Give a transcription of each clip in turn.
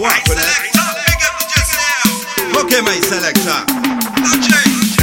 walk. Okay, my selector.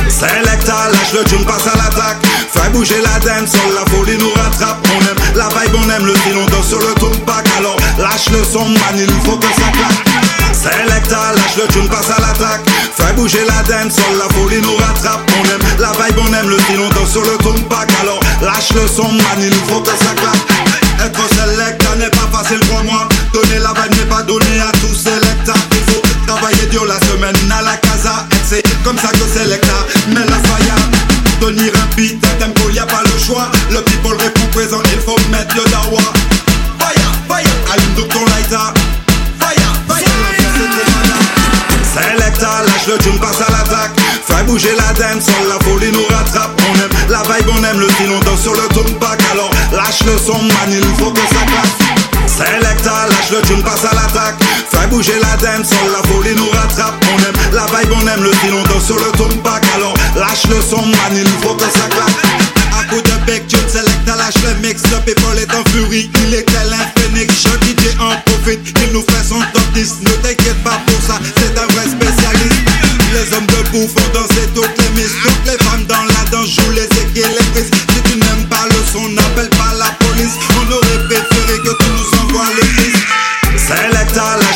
Selecta, lâche le tune, passe à l'attaque. Fais bouger la dance, sur la folie nous rattrape. On aime la vibe, on aime le style, on danse sur le pack Alors lâche le son, man, il faut que ça claque. Selecta, lâche le tune, passe à l'attaque. Fais bouger la dance, sur la folie nous rattrape. On aime la vibe, on aime le style, on danse sur le pack Alors lâche le son, man, il faut que ça claque. Être selecta n'est pas facile pour moi Donner la vibe n'est pas donné à tous selecta Il faut travailler dur la semaine à la casa. C'est comme ça que selecta mais la faya Tenir un beat, un tempo, y a pas le choix. Le people répond présent, il faut mettre le dawa. Fire, fire, allume donc ton lighter fire, Selecta, lâche le tune, passe à l'attaque. Fais bouger la dance, sur la folie nous rattrape. On aime la vibe, on aime le style, on danse sur le pack Alors lâche le son, man, il faut que ça claque Selecta, lâche le tune, passe à l'attaque. Fais bouger la dance, sur la folie nous rattrape. On aime la vibe, on aime le style, on danse sur le pack Alors lâche le son, man, il faut que ça claque. À coup de bec, tune, Selecta, lâche le mix Le people est en furie, il est tel un phénix Je DJ en profite, il nous fait son top 10 Ne t'inquiète pas pour ça,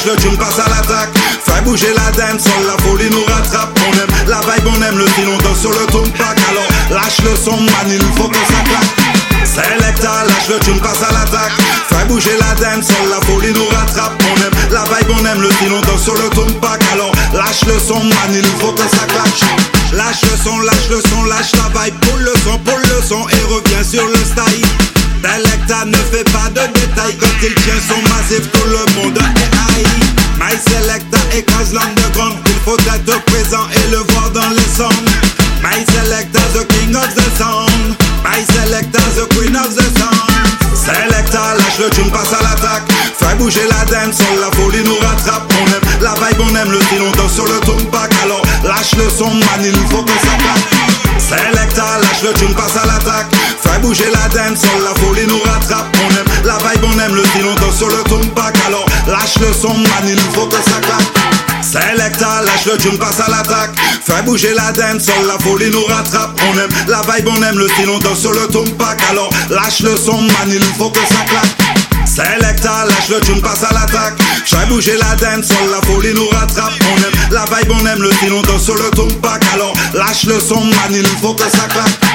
le tune, passe à l'attaque. Fais bouger la dance, sur la folie nous rattrape. On aime la vibe, on aime le style, on danse sur le pack Alors lâche le son, man, il faut que ça claque Selecta, lâche le tune, passe à l'attaque. Fais bouger la dance, sur la folie nous rattrape. On aime la vibe, on aime le style, on danse sur le pack Alors lâche le son, man, il faut que ça claque Lâche le son, lâche le son, lâche la vibe. Pull le son, pull le son et reviens sur le style. Selecta ne fait pas de détails Quand il tient son massif, tout le monde est haï. My Selecta écrase l'underground Il faut être présent et le voir dans les sons My Selecta, the king of the sound My Selecta, the queen of the sound Selecta, lâche le tune, passe à l'attaque. Fais bouger la dance, sur la folie nous rattrape. On aime la vibe, on aime le style, on sur le pack Alors lâche le son, man, il faut que ça claque. Selecta, lâche le tune, passe à l'attaque. Fais bouger la dance, sur la folie nous rattrape. On aime le danse sur le pack Alors lâche le son, man, il faut que ça claque. Selecta, lâche le tune, passe à l'attaque. Fais bouger la dance, sur la folie nous rattrape. On aime la vibe, on aime le style, on danse sur le pack Alors lâche le son, man, il faut que ça claque. Selecta, lâche le tune, passe à l'attaque. Fais bouger la dance, la folie nous rattrape. On aime la vibe, on aime le style, on danse sur le pack Alors lâche le son, man, il faut que ça claque